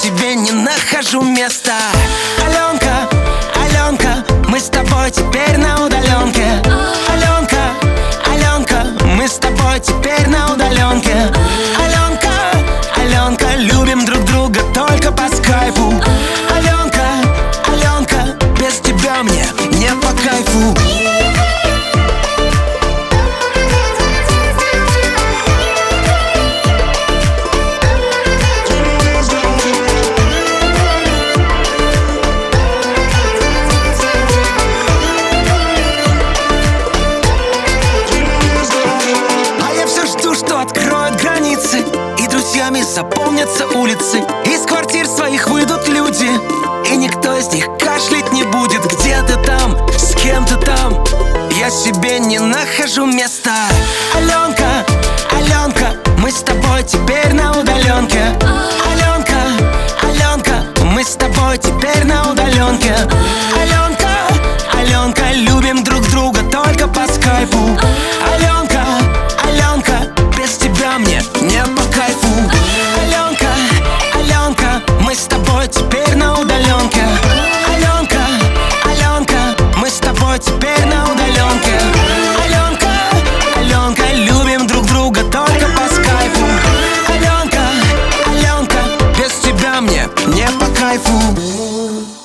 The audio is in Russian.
себе не нахожу места. Аленка, Аленка Мы с тобой теперь на удаленке. Аленка, Аленка Мы с тобой теперь на удаленке. Аленка, Аленка Любим друг друга только по скайпу. Аленка, Аленка Без тебя мне не по кайфу кто откроет границы И друзьями запомнятся улицы. Из квартир своих выйдут люди И никто из них кашлять не будет. Где ты там? С кем ты там? Я себе не нахожу места. Аленка, Аленка Мы с тобой теперь на удаленке. Аленка, Аленка Мы с тобой теперь на удаленке. Аленка теперь на удаленке. Аленка, Аленка, любим друг друга только по скайпу. Аленка, Аленка, без тебя мне не по кайфу.